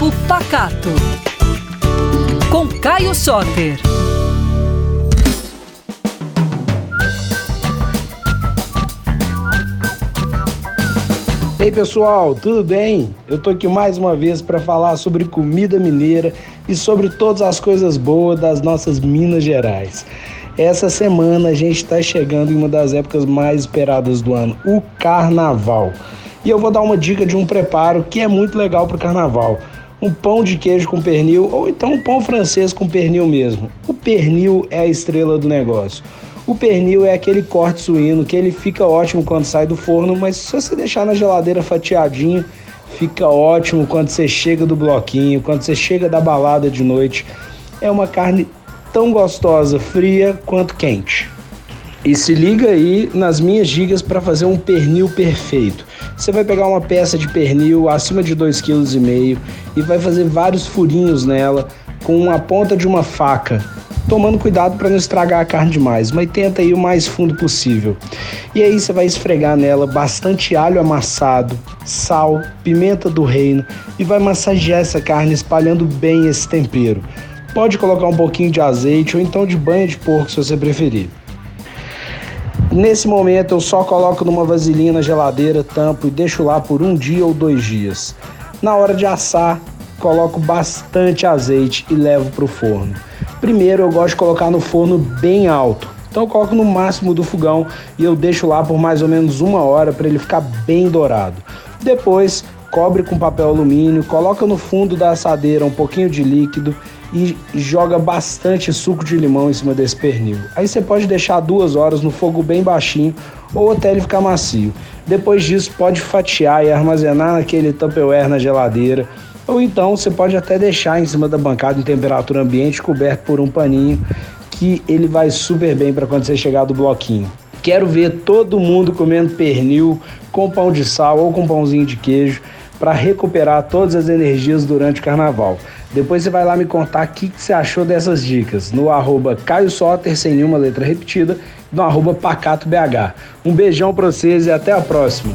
Papo Pacato. Com Caio Soter. Ei pessoal, tudo bem? Eu tô aqui mais uma vez para falar sobre comida mineira e sobre todas as coisas boas das nossas Minas Gerais. Essa semana a gente está chegando em uma das épocas mais esperadas do ano, o Carnaval. E eu vou dar uma dica de um preparo que é muito legal para o Carnaval. Um pão de queijo com pernil ou então um pão francês com pernil mesmo. O pernil é a estrela do negócio. O pernil é aquele corte suíno que ele fica ótimo quando sai do forno, mas se você deixar na geladeira fatiadinho, fica ótimo quando você chega do bloquinho, quando você chega da balada de noite. É uma carne tão gostosa, fria quanto quente. E se liga aí nas minhas dicas para fazer um pernil perfeito. Você vai pegar uma peça de pernil acima de 2,5 kg e vai fazer vários furinhos nela com a ponta de uma faca tomando cuidado para não estragar a carne demais, mas tenta ir o mais fundo possível. E aí você vai esfregar nela bastante alho amassado, sal, pimenta do reino e vai massagear essa carne espalhando bem esse tempero. Pode colocar um pouquinho de azeite ou então de banha de porco se você preferir. Nesse momento eu só coloco numa vasilhinha na geladeira, tampo e deixo lá por um dia ou dois dias. Na hora de assar, coloco bastante azeite e levo para o forno. Primeiro eu gosto de colocar no forno bem alto. Então eu coloco no máximo do fogão e eu deixo lá por mais ou menos uma hora para ele ficar bem dourado. Depois cobre com papel alumínio, coloca no fundo da assadeira um pouquinho de líquido e joga bastante suco de limão em cima desse pernil. Aí você pode deixar duas horas no fogo bem baixinho ou até ele ficar macio. Depois disso pode fatiar e armazenar naquele tupperware na geladeira ou então você pode até deixar em cima da bancada em temperatura ambiente, coberto por um paninho, que ele vai super bem para quando você chegar do bloquinho. Quero ver todo mundo comendo pernil com pão de sal ou com pãozinho de queijo para recuperar todas as energias durante o carnaval. Depois você vai lá me contar o que, que, você achou dessas dicas no arroba Caio Soter, sem nenhuma letra repetida, no arroba PacatoBH. Um beijão para vocês e até a próxima.